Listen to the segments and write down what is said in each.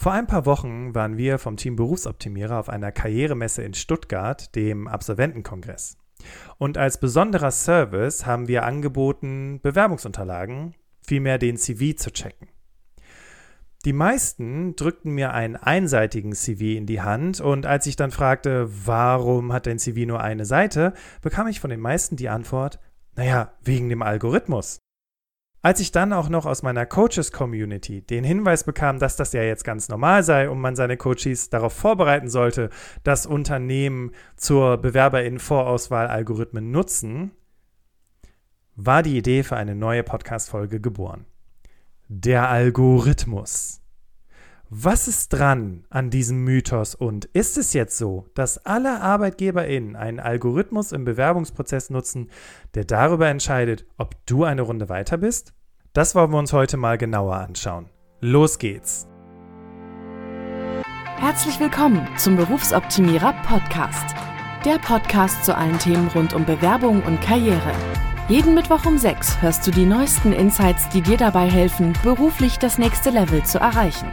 Vor ein paar Wochen waren wir vom Team Berufsoptimierer auf einer Karrieremesse in Stuttgart, dem Absolventenkongress. Und als besonderer Service haben wir angeboten, Bewerbungsunterlagen, vielmehr den CV zu checken. Die meisten drückten mir einen einseitigen CV in die Hand und als ich dann fragte, warum hat dein CV nur eine Seite, bekam ich von den meisten die Antwort, naja, wegen dem Algorithmus. Als ich dann auch noch aus meiner Coaches-Community den Hinweis bekam, dass das ja jetzt ganz normal sei und man seine Coaches darauf vorbereiten sollte, dass Unternehmen zur Bewerberinnen-Vorauswahl Algorithmen nutzen, war die Idee für eine neue Podcast-Folge geboren. Der Algorithmus. Was ist dran an diesem Mythos und ist es jetzt so, dass alle ArbeitgeberInnen einen Algorithmus im Bewerbungsprozess nutzen, der darüber entscheidet, ob du eine Runde weiter bist? Das wollen wir uns heute mal genauer anschauen. Los geht's! Herzlich willkommen zum Berufsoptimierer Podcast. Der Podcast zu allen Themen rund um Bewerbung und Karriere. Jeden Mittwoch um 6 hörst du die neuesten Insights, die dir dabei helfen, beruflich das nächste Level zu erreichen.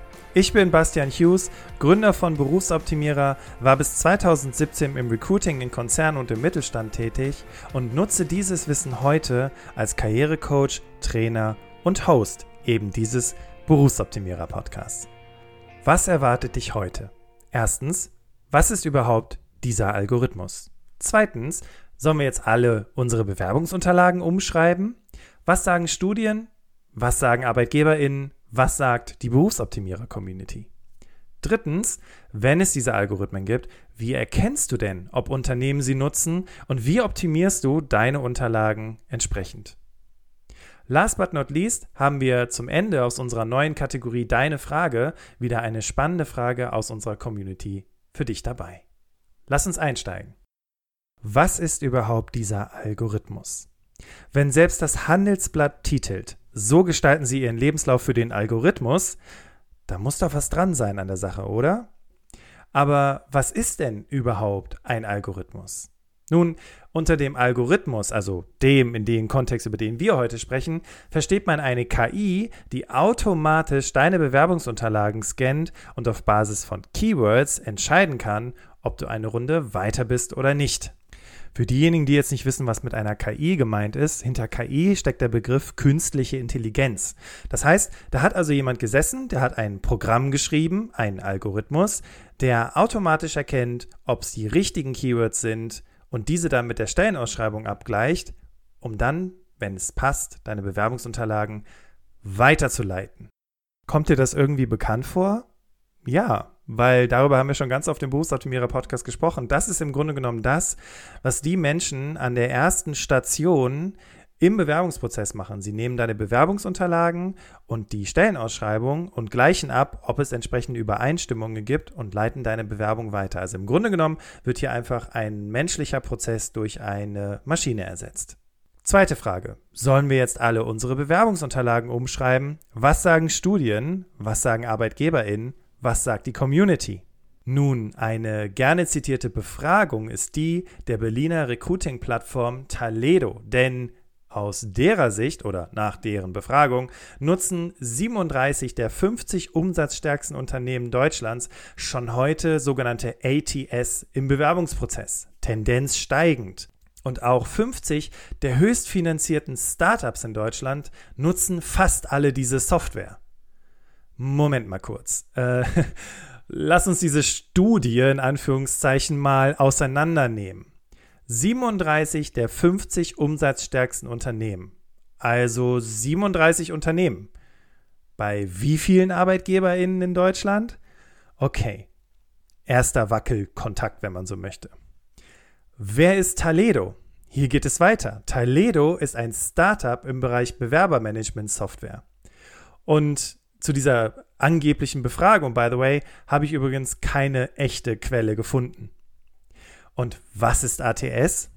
Ich bin Bastian Hughes, Gründer von Berufsoptimierer, war bis 2017 im Recruiting in Konzernen und im Mittelstand tätig und nutze dieses Wissen heute als Karrierecoach, Trainer und Host eben dieses Berufsoptimierer Podcasts. Was erwartet dich heute? Erstens, was ist überhaupt dieser Algorithmus? Zweitens, sollen wir jetzt alle unsere Bewerbungsunterlagen umschreiben? Was sagen Studien? Was sagen ArbeitgeberInnen? Was sagt die Berufsoptimierer-Community? Drittens, wenn es diese Algorithmen gibt, wie erkennst du denn, ob Unternehmen sie nutzen und wie optimierst du deine Unterlagen entsprechend? Last but not least haben wir zum Ende aus unserer neuen Kategorie Deine Frage wieder eine spannende Frage aus unserer Community für dich dabei. Lass uns einsteigen. Was ist überhaupt dieser Algorithmus? Wenn selbst das Handelsblatt titelt, so gestalten sie ihren Lebenslauf für den Algorithmus, da muss doch was dran sein an der Sache, oder? Aber was ist denn überhaupt ein Algorithmus? Nun, unter dem Algorithmus, also dem in dem Kontext, über den wir heute sprechen, versteht man eine KI, die automatisch deine Bewerbungsunterlagen scannt und auf Basis von Keywords entscheiden kann, ob du eine Runde weiter bist oder nicht. Für diejenigen, die jetzt nicht wissen, was mit einer KI gemeint ist, hinter KI steckt der Begriff künstliche Intelligenz. Das heißt, da hat also jemand gesessen, der hat ein Programm geschrieben, einen Algorithmus, der automatisch erkennt, ob es die richtigen Keywords sind und diese dann mit der Stellenausschreibung abgleicht, um dann, wenn es passt, deine Bewerbungsunterlagen weiterzuleiten. Kommt dir das irgendwie bekannt vor? Ja, weil darüber haben wir schon ganz oft im Berufsoptimierer Podcast gesprochen. Das ist im Grunde genommen das, was die Menschen an der ersten Station im Bewerbungsprozess machen. Sie nehmen deine Bewerbungsunterlagen und die Stellenausschreibung und gleichen ab, ob es entsprechende Übereinstimmungen gibt und leiten deine Bewerbung weiter. Also im Grunde genommen wird hier einfach ein menschlicher Prozess durch eine Maschine ersetzt. Zweite Frage. Sollen wir jetzt alle unsere Bewerbungsunterlagen umschreiben? Was sagen Studien? Was sagen ArbeitgeberInnen? Was sagt die Community? Nun, eine gerne zitierte Befragung ist die der Berliner Recruiting-Plattform Taledo, denn aus derer Sicht oder nach deren Befragung nutzen 37 der 50 umsatzstärksten Unternehmen Deutschlands schon heute sogenannte ATS im Bewerbungsprozess, Tendenz steigend. Und auch 50 der höchstfinanzierten Startups in Deutschland nutzen fast alle diese Software. Moment mal kurz. Äh, lass uns diese Studie in Anführungszeichen mal auseinandernehmen. 37 der 50 umsatzstärksten Unternehmen. Also 37 Unternehmen. Bei wie vielen ArbeitgeberInnen in Deutschland? Okay. Erster Wackelkontakt, wenn man so möchte. Wer ist Taledo? Hier geht es weiter. Taledo ist ein Startup im Bereich Bewerbermanagement-Software. Und zu dieser angeblichen Befragung, by the way, habe ich übrigens keine echte Quelle gefunden. Und was ist ATS?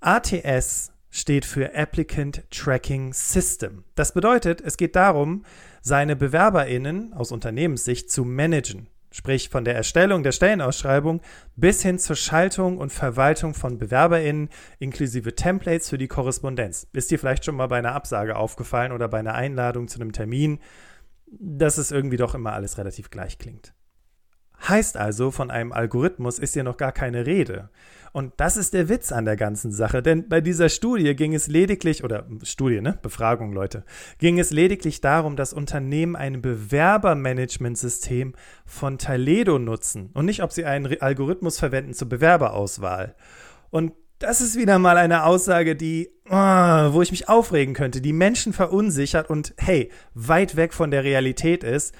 ATS steht für Applicant Tracking System. Das bedeutet, es geht darum, seine BewerberInnen aus Unternehmenssicht zu managen. Sprich von der Erstellung der Stellenausschreibung bis hin zur Schaltung und Verwaltung von BewerberInnen inklusive Templates für die Korrespondenz. Ist dir vielleicht schon mal bei einer Absage aufgefallen oder bei einer Einladung zu einem Termin, dass es irgendwie doch immer alles relativ gleich klingt? Heißt also, von einem Algorithmus ist hier noch gar keine Rede. Und das ist der Witz an der ganzen Sache, denn bei dieser Studie ging es lediglich, oder Studie, ne? Befragung, Leute, ging es lediglich darum, dass Unternehmen ein Bewerbermanagementsystem von Taledo nutzen und nicht, ob sie einen Algorithmus verwenden zur Bewerberauswahl. Und das ist wieder mal eine Aussage, die, oh, wo ich mich aufregen könnte, die Menschen verunsichert und hey, weit weg von der Realität ist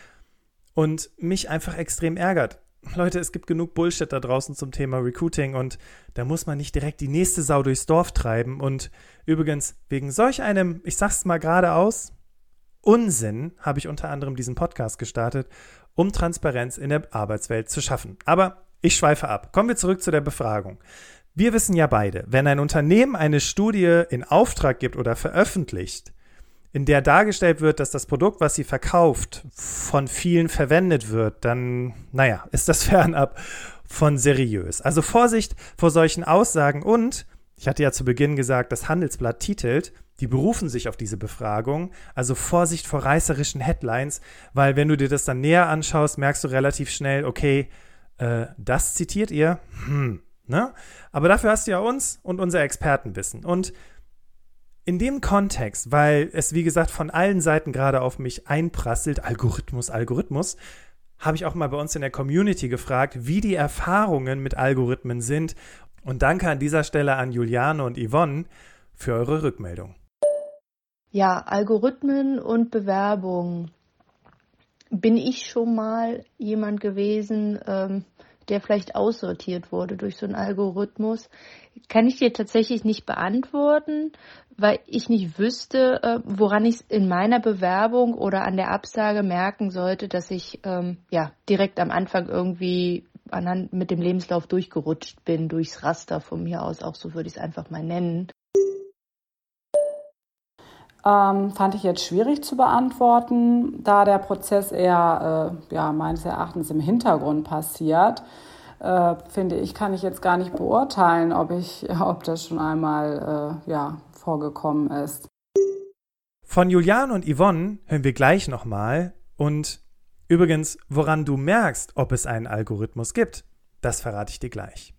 und mich einfach extrem ärgert. Leute, es gibt genug Bullshit da draußen zum Thema Recruiting und da muss man nicht direkt die nächste Sau durchs Dorf treiben. Und übrigens, wegen solch einem, ich sag's mal geradeaus, Unsinn habe ich unter anderem diesen Podcast gestartet, um Transparenz in der Arbeitswelt zu schaffen. Aber ich schweife ab. Kommen wir zurück zu der Befragung. Wir wissen ja beide, wenn ein Unternehmen eine Studie in Auftrag gibt oder veröffentlicht, in der dargestellt wird, dass das Produkt, was sie verkauft, von vielen verwendet wird, dann, naja, ist das fernab von seriös. Also Vorsicht vor solchen Aussagen und, ich hatte ja zu Beginn gesagt, das Handelsblatt titelt, die berufen sich auf diese Befragung, also Vorsicht vor reißerischen Headlines, weil wenn du dir das dann näher anschaust, merkst du relativ schnell, okay, äh, das zitiert ihr, hm, ne? Aber dafür hast du ja uns und unser Expertenwissen. Und in dem Kontext, weil es wie gesagt von allen Seiten gerade auf mich einprasselt, Algorithmus, Algorithmus, habe ich auch mal bei uns in der Community gefragt, wie die Erfahrungen mit Algorithmen sind. Und danke an dieser Stelle an Juliane und Yvonne für eure Rückmeldung. Ja, Algorithmen und Bewerbung. Bin ich schon mal jemand gewesen, ähm, der vielleicht aussortiert wurde durch so einen Algorithmus? Kann ich dir tatsächlich nicht beantworten weil ich nicht wüsste, äh, woran ich in meiner Bewerbung oder an der Absage merken sollte, dass ich ähm, ja direkt am Anfang irgendwie anhand mit dem Lebenslauf durchgerutscht bin, durchs Raster von mir aus, auch so würde ich es einfach mal nennen. Ähm, fand ich jetzt schwierig zu beantworten, da der Prozess eher äh, ja, meines Erachtens im Hintergrund passiert. Äh, finde ich, kann ich jetzt gar nicht beurteilen, ob ich, ob das schon einmal äh, ja, vorgekommen ist. Von Julian und Yvonne hören wir gleich nochmal. Und übrigens, woran du merkst, ob es einen Algorithmus gibt, das verrate ich dir gleich.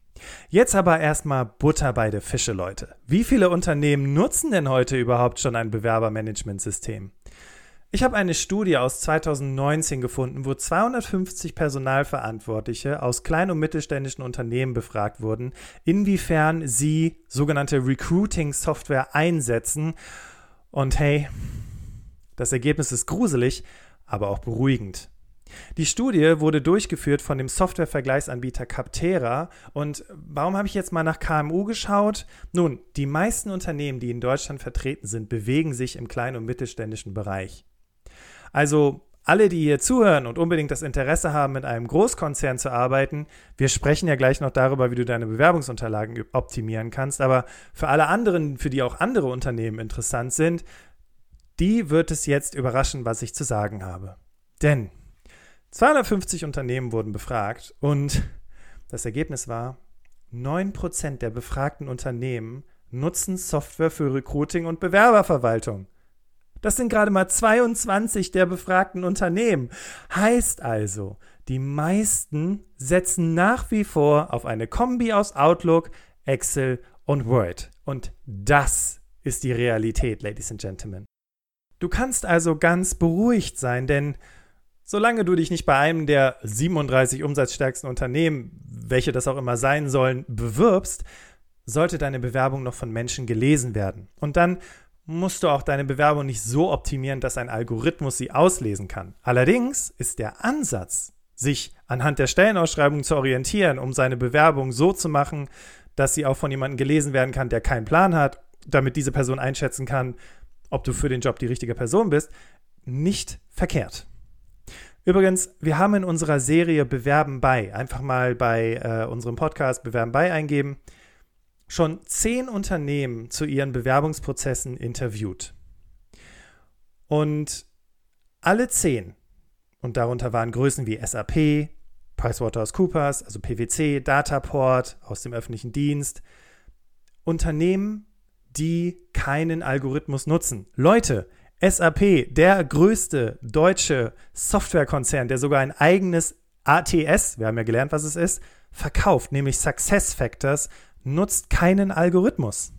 Jetzt aber erstmal Butter bei der Fische, Leute. Wie viele Unternehmen nutzen denn heute überhaupt schon ein Bewerbermanagementsystem? Ich habe eine Studie aus 2019 gefunden, wo 250 Personalverantwortliche aus kleinen und mittelständischen Unternehmen befragt wurden, inwiefern sie sogenannte Recruiting-Software einsetzen. Und hey, das Ergebnis ist gruselig, aber auch beruhigend. Die Studie wurde durchgeführt von dem Softwarevergleichsanbieter Captera. Und warum habe ich jetzt mal nach KMU geschaut? Nun, die meisten Unternehmen, die in Deutschland vertreten sind, bewegen sich im kleinen und mittelständischen Bereich. Also alle, die hier zuhören und unbedingt das Interesse haben, mit einem Großkonzern zu arbeiten, wir sprechen ja gleich noch darüber, wie du deine Bewerbungsunterlagen optimieren kannst, aber für alle anderen, für die auch andere Unternehmen interessant sind, die wird es jetzt überraschen, was ich zu sagen habe. Denn 250 Unternehmen wurden befragt und das Ergebnis war, 9% der befragten Unternehmen nutzen Software für Recruiting und Bewerberverwaltung. Das sind gerade mal 22 der befragten Unternehmen. Heißt also, die meisten setzen nach wie vor auf eine Kombi aus Outlook, Excel und Word. Und das ist die Realität, Ladies and Gentlemen. Du kannst also ganz beruhigt sein, denn solange du dich nicht bei einem der 37 umsatzstärksten Unternehmen, welche das auch immer sein sollen, bewirbst, sollte deine Bewerbung noch von Menschen gelesen werden. Und dann musst du auch deine Bewerbung nicht so optimieren, dass ein Algorithmus sie auslesen kann. Allerdings ist der Ansatz, sich anhand der Stellenausschreibung zu orientieren, um seine Bewerbung so zu machen, dass sie auch von jemandem gelesen werden kann, der keinen Plan hat, damit diese Person einschätzen kann, ob du für den Job die richtige Person bist, nicht verkehrt. Übrigens, wir haben in unserer Serie Bewerben bei, einfach mal bei äh, unserem Podcast Bewerben bei eingeben, schon zehn Unternehmen zu ihren Bewerbungsprozessen interviewt. Und alle zehn, und darunter waren Größen wie SAP, PricewaterhouseCoopers, also PwC, Dataport aus dem öffentlichen Dienst, Unternehmen, die keinen Algorithmus nutzen. Leute, SAP, der größte deutsche Softwarekonzern, der sogar ein eigenes ATS, wir haben ja gelernt, was es ist, verkauft, nämlich Success Factors, nutzt keinen Algorithmus.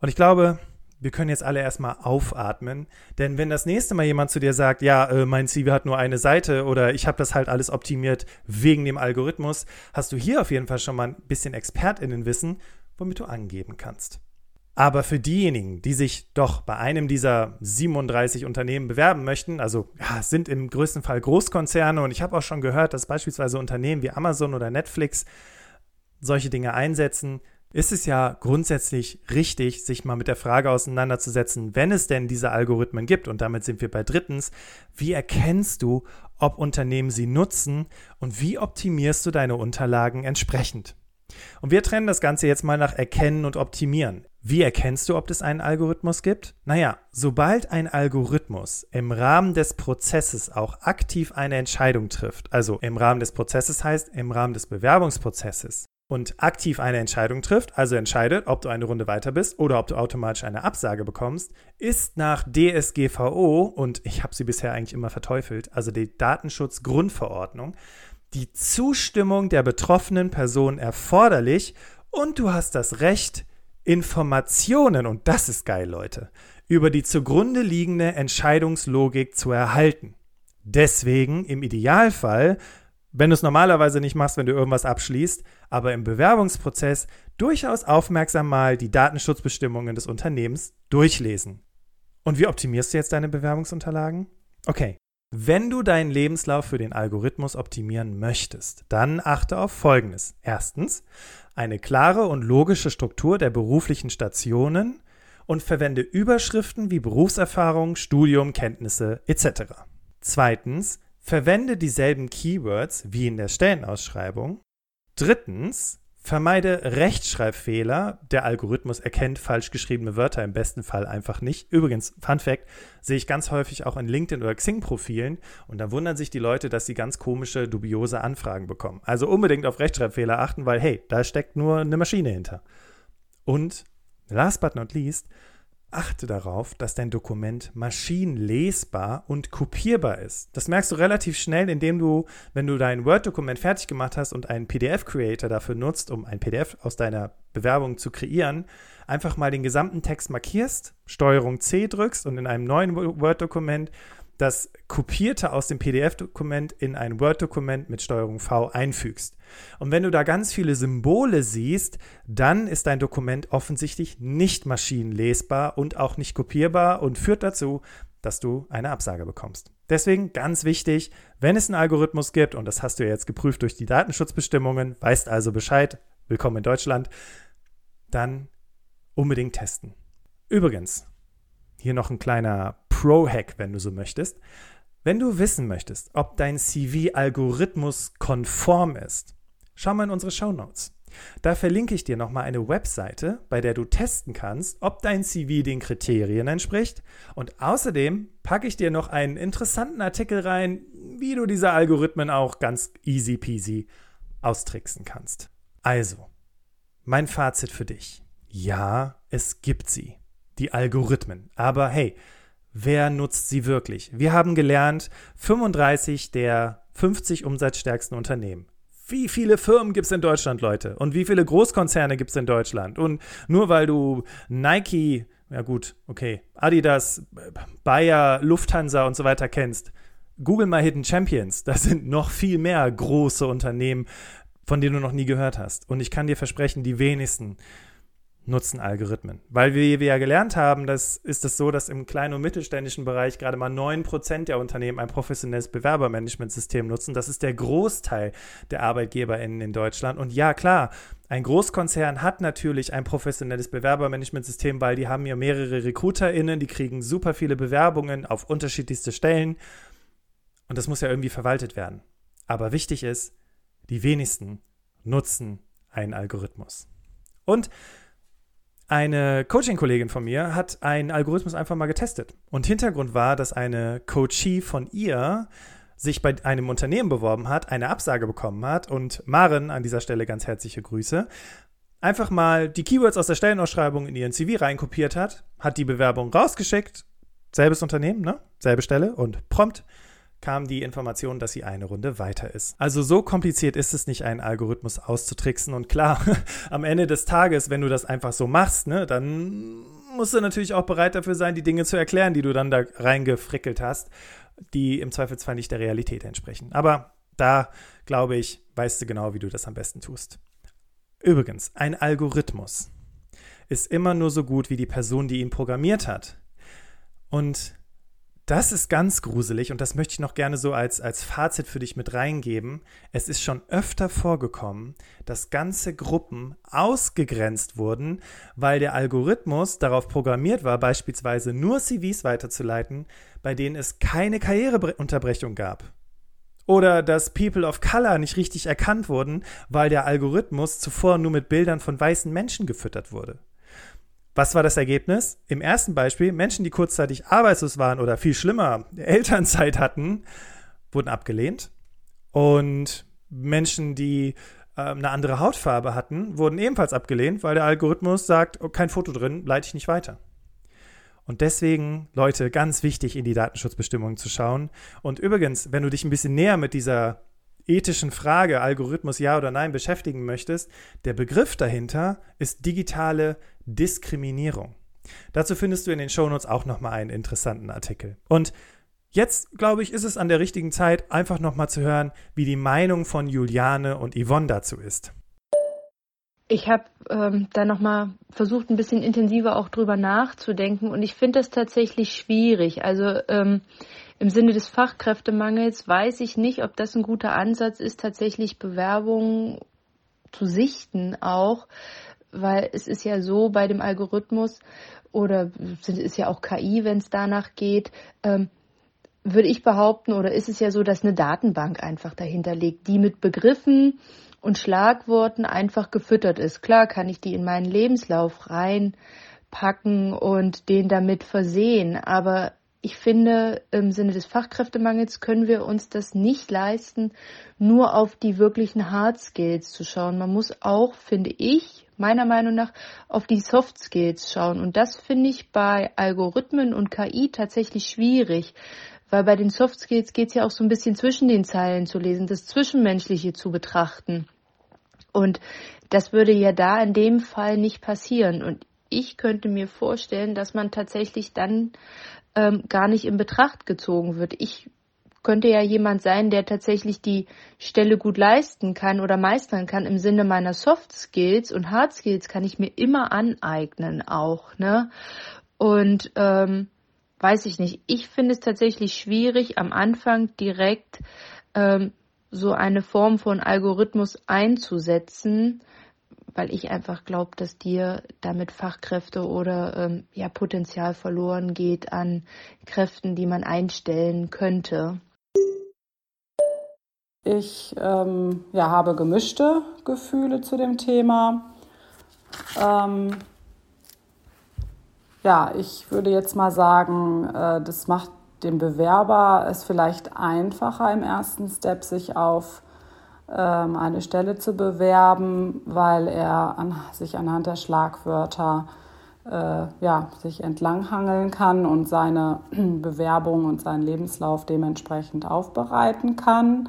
Und ich glaube, wir können jetzt alle erstmal aufatmen, denn wenn das nächste Mal jemand zu dir sagt, ja, äh, mein CV hat nur eine Seite oder ich habe das halt alles optimiert wegen dem Algorithmus, hast du hier auf jeden Fall schon mal ein bisschen Expertinnenwissen, womit du angeben kannst. Aber für diejenigen, die sich doch bei einem dieser 37 Unternehmen bewerben möchten, also ja, sind im größten Fall Großkonzerne und ich habe auch schon gehört, dass beispielsweise Unternehmen wie Amazon oder Netflix solche Dinge einsetzen, ist es ja grundsätzlich richtig, sich mal mit der Frage auseinanderzusetzen, wenn es denn diese Algorithmen gibt. Und damit sind wir bei drittens, wie erkennst du, ob Unternehmen sie nutzen und wie optimierst du deine Unterlagen entsprechend? Und wir trennen das Ganze jetzt mal nach Erkennen und Optimieren. Wie erkennst du, ob es einen Algorithmus gibt? Naja, sobald ein Algorithmus im Rahmen des Prozesses auch aktiv eine Entscheidung trifft, also im Rahmen des Prozesses heißt im Rahmen des Bewerbungsprozesses und aktiv eine Entscheidung trifft, also entscheidet, ob du eine Runde weiter bist oder ob du automatisch eine Absage bekommst, ist nach DSGVO, und ich habe sie bisher eigentlich immer verteufelt, also die Datenschutzgrundverordnung, die Zustimmung der betroffenen Person erforderlich und du hast das Recht, Informationen, und das ist geil, Leute, über die zugrunde liegende Entscheidungslogik zu erhalten. Deswegen im Idealfall, wenn du es normalerweise nicht machst, wenn du irgendwas abschließt, aber im Bewerbungsprozess durchaus aufmerksam mal die Datenschutzbestimmungen des Unternehmens durchlesen. Und wie optimierst du jetzt deine Bewerbungsunterlagen? Okay, wenn du deinen Lebenslauf für den Algorithmus optimieren möchtest, dann achte auf Folgendes. Erstens, eine klare und logische Struktur der beruflichen Stationen und verwende Überschriften wie Berufserfahrung, Studium, Kenntnisse etc. Zweitens, verwende dieselben Keywords wie in der Stellenausschreibung. Drittens, Vermeide Rechtschreibfehler. Der Algorithmus erkennt falsch geschriebene Wörter im besten Fall einfach nicht. Übrigens, Fun Fact, sehe ich ganz häufig auch in LinkedIn oder Xing-Profilen und da wundern sich die Leute, dass sie ganz komische, dubiose Anfragen bekommen. Also unbedingt auf Rechtschreibfehler achten, weil hey, da steckt nur eine Maschine hinter. Und last but not least, achte darauf, dass dein Dokument maschinenlesbar und kopierbar ist. Das merkst du relativ schnell, indem du, wenn du dein Word-Dokument fertig gemacht hast und einen PDF-Creator dafür nutzt, um ein PDF aus deiner Bewerbung zu kreieren, einfach mal den gesamten Text markierst, Steuerung C drückst und in einem neuen Word-Dokument das Kopierte aus dem PDF-Dokument in ein Word-Dokument mit Steuerung V einfügst. Und wenn du da ganz viele Symbole siehst, dann ist dein Dokument offensichtlich nicht maschinenlesbar und auch nicht kopierbar und führt dazu, dass du eine Absage bekommst. Deswegen ganz wichtig, wenn es einen Algorithmus gibt, und das hast du ja jetzt geprüft durch die Datenschutzbestimmungen, weißt also Bescheid, willkommen in Deutschland, dann unbedingt testen. Übrigens, hier noch ein kleiner Pro-Hack, wenn du so möchtest. Wenn du wissen möchtest, ob dein CV algorithmuskonform ist, schau mal in unsere Show Notes. Da verlinke ich dir nochmal eine Webseite, bei der du testen kannst, ob dein CV den Kriterien entspricht. Und außerdem packe ich dir noch einen interessanten Artikel rein, wie du diese Algorithmen auch ganz easy peasy austricksen kannst. Also, mein Fazit für dich. Ja, es gibt sie. Die Algorithmen. Aber hey, wer nutzt sie wirklich? Wir haben gelernt, 35 der 50 umsatzstärksten Unternehmen. Wie viele Firmen gibt es in Deutschland, Leute? Und wie viele Großkonzerne gibt es in Deutschland? Und nur weil du Nike, ja gut, okay, Adidas, Bayer, Lufthansa und so weiter kennst, Google mal Hidden Champions. Das sind noch viel mehr große Unternehmen, von denen du noch nie gehört hast. Und ich kann dir versprechen, die wenigsten nutzen Algorithmen. Weil wir, wir ja gelernt haben, das ist es so, dass im kleinen und mittelständischen Bereich gerade mal 9% der Unternehmen ein professionelles Bewerbermanagementsystem nutzen. Das ist der Großteil der ArbeitgeberInnen in Deutschland. Und ja, klar, ein Großkonzern hat natürlich ein professionelles Bewerbermanagementsystem, weil die haben ja mehrere RecruiterInnen, die kriegen super viele Bewerbungen auf unterschiedlichste Stellen. Und das muss ja irgendwie verwaltet werden. Aber wichtig ist, die wenigsten nutzen einen Algorithmus. Und eine Coaching-Kollegin von mir hat einen Algorithmus einfach mal getestet. Und Hintergrund war, dass eine Coachie von ihr sich bei einem Unternehmen beworben hat, eine Absage bekommen hat und Maren an dieser Stelle ganz herzliche Grüße, einfach mal die Keywords aus der Stellenausschreibung in ihren CV reinkopiert hat, hat die Bewerbung rausgeschickt, selbes Unternehmen, ne? Selbe Stelle und prompt kam die Information, dass sie eine Runde weiter ist. Also so kompliziert ist es nicht, einen Algorithmus auszutricksen. Und klar, am Ende des Tages, wenn du das einfach so machst, ne, dann musst du natürlich auch bereit dafür sein, die Dinge zu erklären, die du dann da reingefrickelt hast, die im Zweifelsfall nicht der Realität entsprechen. Aber da, glaube ich, weißt du genau, wie du das am besten tust. Übrigens, ein Algorithmus ist immer nur so gut wie die Person, die ihn programmiert hat. Und das ist ganz gruselig und das möchte ich noch gerne so als, als Fazit für dich mit reingeben. Es ist schon öfter vorgekommen, dass ganze Gruppen ausgegrenzt wurden, weil der Algorithmus darauf programmiert war, beispielsweise nur CVs weiterzuleiten, bei denen es keine Karriereunterbrechung gab. Oder dass People of Color nicht richtig erkannt wurden, weil der Algorithmus zuvor nur mit Bildern von weißen Menschen gefüttert wurde. Was war das Ergebnis? Im ersten Beispiel, Menschen, die kurzzeitig arbeitslos waren oder viel schlimmer, Elternzeit hatten, wurden abgelehnt. Und Menschen, die äh, eine andere Hautfarbe hatten, wurden ebenfalls abgelehnt, weil der Algorithmus sagt, oh, kein Foto drin, leite ich nicht weiter. Und deswegen, Leute, ganz wichtig, in die Datenschutzbestimmungen zu schauen. Und übrigens, wenn du dich ein bisschen näher mit dieser ethischen Frage, Algorithmus ja oder nein, beschäftigen möchtest, der Begriff dahinter ist digitale Diskriminierung. Dazu findest du in den Shownotes auch nochmal einen interessanten Artikel. Und jetzt, glaube ich, ist es an der richtigen Zeit, einfach nochmal zu hören, wie die Meinung von Juliane und Yvonne dazu ist. Ich habe ähm, da nochmal versucht, ein bisschen intensiver auch drüber nachzudenken und ich finde das tatsächlich schwierig. Also ähm, im Sinne des Fachkräftemangels weiß ich nicht, ob das ein guter Ansatz ist, tatsächlich Bewerbungen zu sichten auch, weil es ist ja so bei dem Algorithmus oder ist ja auch KI, wenn es danach geht, ähm, würde ich behaupten, oder ist es ja so, dass eine Datenbank einfach dahinter liegt, die mit Begriffen und Schlagworten einfach gefüttert ist. Klar kann ich die in meinen Lebenslauf reinpacken und den damit versehen, aber ich finde, im Sinne des Fachkräftemangels können wir uns das nicht leisten, nur auf die wirklichen Hard Skills zu schauen. Man muss auch, finde ich, meiner Meinung nach, auf die Soft Skills schauen. Und das finde ich bei Algorithmen und KI tatsächlich schwierig. Weil bei den Soft Skills geht es ja auch so ein bisschen zwischen den Zeilen zu lesen, das Zwischenmenschliche zu betrachten. Und das würde ja da in dem Fall nicht passieren. Und ich könnte mir vorstellen, dass man tatsächlich dann ähm, gar nicht in Betracht gezogen wird. Ich könnte ja jemand sein, der tatsächlich die Stelle gut leisten kann oder meistern kann im Sinne meiner Soft Skills und Hard Skills kann ich mir immer aneignen auch, ne? Und ähm, weiß ich nicht. Ich finde es tatsächlich schwierig, am Anfang direkt ähm, so eine Form von Algorithmus einzusetzen, weil ich einfach glaube, dass dir damit Fachkräfte oder ähm, ja Potenzial verloren geht an Kräften, die man einstellen könnte. Ich ähm, ja, habe gemischte Gefühle zu dem Thema. Ähm, ja, ich würde jetzt mal sagen, äh, das macht dem Bewerber es vielleicht einfacher im ersten Step, sich auf ähm, eine Stelle zu bewerben, weil er an, sich anhand der Schlagwörter äh, ja, sich entlanghangeln kann und seine Bewerbung und seinen Lebenslauf dementsprechend aufbereiten kann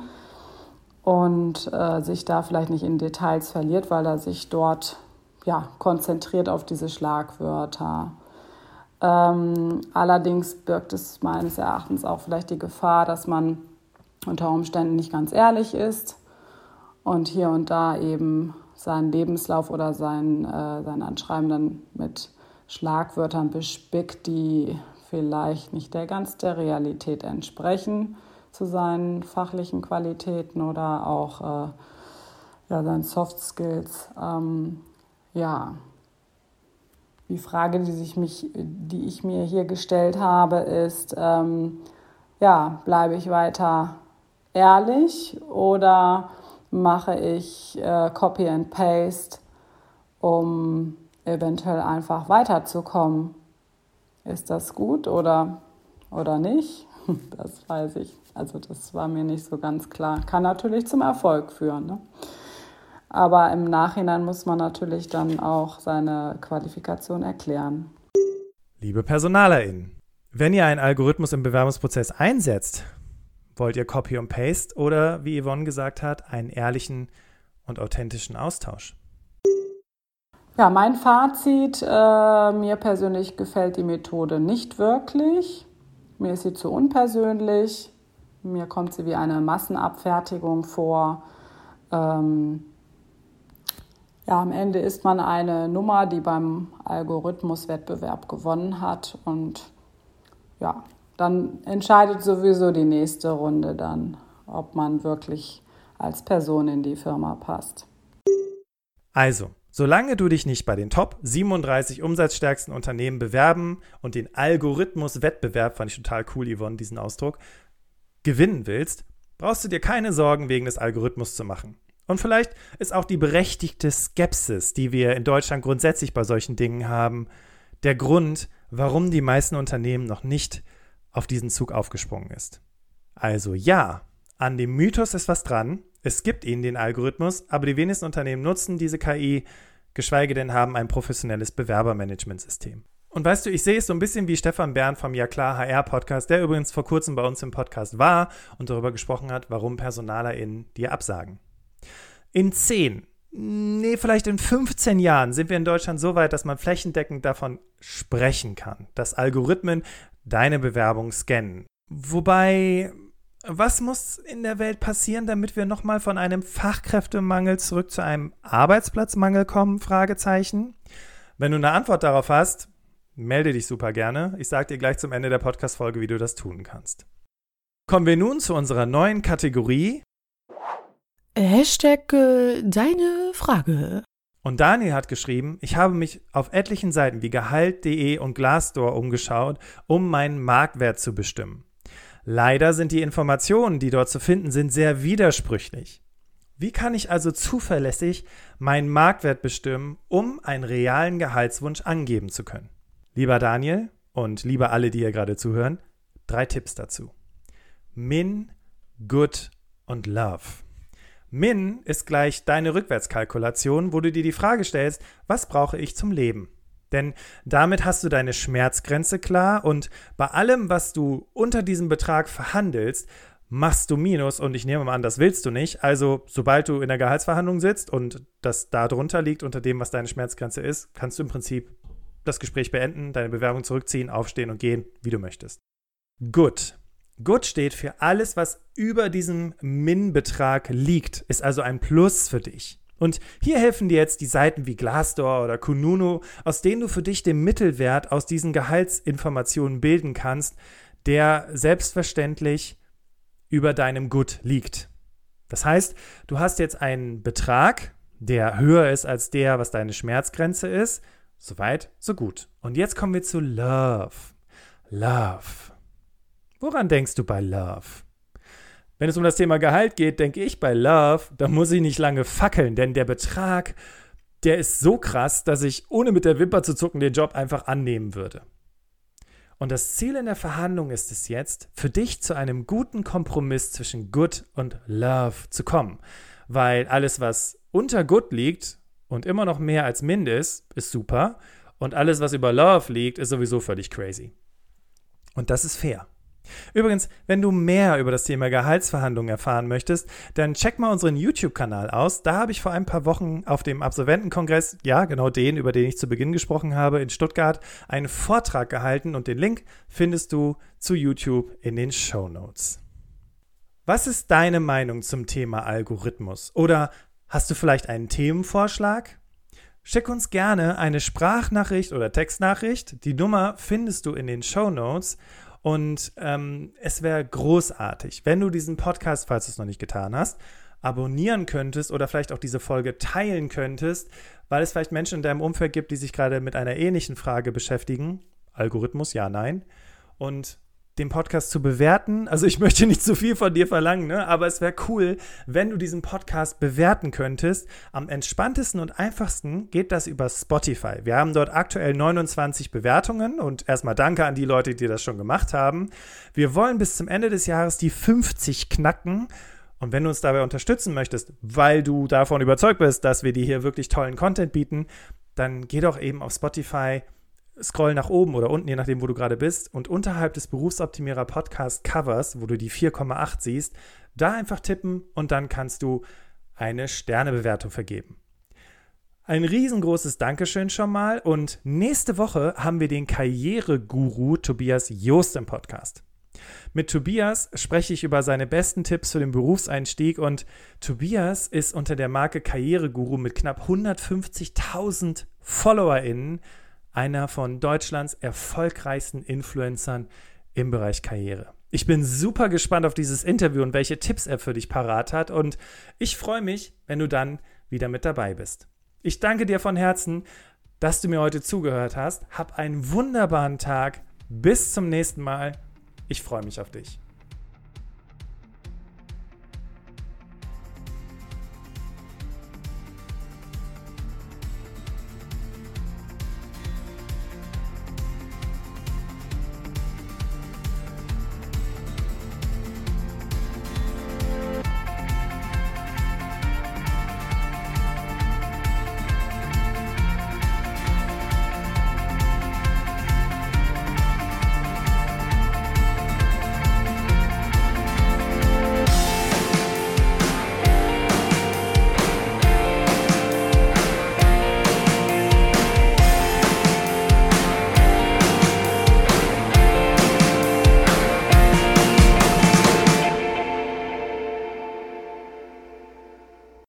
und äh, sich da vielleicht nicht in Details verliert, weil er sich dort ja, konzentriert auf diese Schlagwörter. Ähm, allerdings birgt es meines Erachtens auch vielleicht die Gefahr, dass man unter Umständen nicht ganz ehrlich ist und hier und da eben seinen Lebenslauf oder sein, äh, sein Anschreiben dann mit Schlagwörtern bespickt, die vielleicht nicht der ganz der Realität entsprechen zu seinen fachlichen Qualitäten oder auch äh, ja, seinen Soft Skills. Ähm, ja, die Frage, die, sich mich, die ich mir hier gestellt habe, ist, ähm, ja, bleibe ich weiter ehrlich oder mache ich äh, Copy and Paste, um eventuell einfach weiterzukommen? Ist das gut oder, oder nicht? Das weiß ich. Also das war mir nicht so ganz klar. Kann natürlich zum Erfolg führen. Ne? Aber im Nachhinein muss man natürlich dann auch seine Qualifikation erklären. Liebe PersonalerInnen, wenn ihr einen Algorithmus im Bewerbungsprozess einsetzt, wollt ihr Copy und Paste oder, wie Yvonne gesagt hat, einen ehrlichen und authentischen Austausch? Ja, mein Fazit, äh, mir persönlich gefällt die Methode nicht wirklich. Mir ist sie zu unpersönlich. Mir kommt sie wie eine Massenabfertigung vor. Ähm, ja, am Ende ist man eine Nummer, die beim Algorithmuswettbewerb gewonnen hat und ja, dann entscheidet sowieso die nächste Runde dann, ob man wirklich als Person in die Firma passt. Also, solange du dich nicht bei den Top 37 umsatzstärksten Unternehmen bewerben und den Algorithmuswettbewerb, fand ich total cool, Yvonne, diesen Ausdruck, gewinnen willst, brauchst du dir keine Sorgen wegen des Algorithmus zu machen. Und vielleicht ist auch die berechtigte Skepsis, die wir in Deutschland grundsätzlich bei solchen Dingen haben, der Grund, warum die meisten Unternehmen noch nicht auf diesen Zug aufgesprungen ist. Also ja, an dem Mythos ist was dran. Es gibt ihnen den Algorithmus, aber die wenigsten Unternehmen nutzen diese KI, geschweige denn haben ein professionelles Bewerbermanagementsystem. Und weißt du, ich sehe es so ein bisschen wie Stefan Bern vom Ja klar HR Podcast, der übrigens vor kurzem bei uns im Podcast war und darüber gesprochen hat, warum PersonalerInnen dir absagen. In 10, nee, vielleicht in 15 Jahren sind wir in Deutschland so weit, dass man flächendeckend davon sprechen kann, dass Algorithmen deine Bewerbung scannen. Wobei, was muss in der Welt passieren, damit wir nochmal von einem Fachkräftemangel zurück zu einem Arbeitsplatzmangel kommen? Fragezeichen. Wenn du eine Antwort darauf hast, melde dich super gerne. Ich sage dir gleich zum Ende der Podcast-Folge, wie du das tun kannst. Kommen wir nun zu unserer neuen Kategorie Hashtag äh, deine Frage. Und Daniel hat geschrieben, ich habe mich auf etlichen Seiten wie Gehalt.de und Glassdoor umgeschaut, um meinen Marktwert zu bestimmen. Leider sind die Informationen, die dort zu finden sind, sehr widersprüchlich. Wie kann ich also zuverlässig meinen Marktwert bestimmen, um einen realen Gehaltswunsch angeben zu können? Lieber Daniel und lieber alle, die hier gerade zuhören, drei Tipps dazu. Min, Good und Love. Min ist gleich deine Rückwärtskalkulation, wo du dir die Frage stellst, was brauche ich zum Leben? Denn damit hast du deine Schmerzgrenze klar und bei allem, was du unter diesem Betrag verhandelst, machst du Minus und ich nehme mal an, das willst du nicht. Also, sobald du in der Gehaltsverhandlung sitzt und das da drunter liegt, unter dem, was deine Schmerzgrenze ist, kannst du im Prinzip das Gespräch beenden, deine Bewerbung zurückziehen, aufstehen und gehen, wie du möchtest. Gut. Good steht für alles, was über diesem Min-Betrag liegt, ist also ein Plus für dich. Und hier helfen dir jetzt die Seiten wie Glassdoor oder Kununu, aus denen du für dich den Mittelwert aus diesen Gehaltsinformationen bilden kannst, der selbstverständlich über deinem Good liegt. Das heißt, du hast jetzt einen Betrag, der höher ist als der, was deine Schmerzgrenze ist. Soweit, so gut. Und jetzt kommen wir zu Love. Love. Woran denkst du bei Love? Wenn es um das Thema Gehalt geht, denke ich bei Love, da muss ich nicht lange fackeln, denn der Betrag, der ist so krass, dass ich ohne mit der Wimper zu zucken den Job einfach annehmen würde. Und das Ziel in der Verhandlung ist es jetzt, für dich zu einem guten Kompromiss zwischen Good und Love zu kommen. Weil alles, was unter Good liegt und immer noch mehr als Mind ist, ist super. Und alles, was über Love liegt, ist sowieso völlig crazy. Und das ist fair. Übrigens, wenn du mehr über das Thema Gehaltsverhandlungen erfahren möchtest, dann check mal unseren YouTube-Kanal aus. Da habe ich vor ein paar Wochen auf dem Absolventenkongress, ja, genau den, über den ich zu Beginn gesprochen habe, in Stuttgart, einen Vortrag gehalten und den Link findest du zu YouTube in den Show Notes. Was ist deine Meinung zum Thema Algorithmus? Oder hast du vielleicht einen Themenvorschlag? Schick uns gerne eine Sprachnachricht oder Textnachricht. Die Nummer findest du in den Show Notes. Und ähm, es wäre großartig, wenn du diesen Podcast, falls du es noch nicht getan hast, abonnieren könntest oder vielleicht auch diese Folge teilen könntest, weil es vielleicht Menschen in deinem Umfeld gibt, die sich gerade mit einer ähnlichen Frage beschäftigen. Algorithmus, ja, nein. Und den Podcast zu bewerten. Also ich möchte nicht zu viel von dir verlangen, ne? aber es wäre cool, wenn du diesen Podcast bewerten könntest. Am entspanntesten und einfachsten geht das über Spotify. Wir haben dort aktuell 29 Bewertungen und erstmal danke an die Leute, die das schon gemacht haben. Wir wollen bis zum Ende des Jahres die 50 knacken. Und wenn du uns dabei unterstützen möchtest, weil du davon überzeugt bist, dass wir dir hier wirklich tollen Content bieten, dann geh doch eben auf Spotify, scroll nach oben oder unten, je nachdem, wo du gerade bist, und unterhalb des Berufsoptimierer Podcast Covers, wo du die 4,8 siehst, da einfach tippen und dann kannst du eine Sternebewertung vergeben. Ein riesengroßes Dankeschön schon mal und nächste Woche haben wir den Karriereguru Tobias Joost im Podcast. Mit Tobias spreche ich über seine besten Tipps für den Berufseinstieg und Tobias ist unter der Marke Karriereguru mit knapp 150.000 FollowerInnen einer von Deutschlands erfolgreichsten Influencern im Bereich Karriere. Ich bin super gespannt auf dieses Interview und welche Tipps er für dich parat hat und ich freue mich, wenn du dann wieder mit dabei bist. Ich danke dir von Herzen, dass du mir heute zugehört hast. Hab einen wunderbaren Tag. Bis zum nächsten Mal. Ich freue mich auf dich.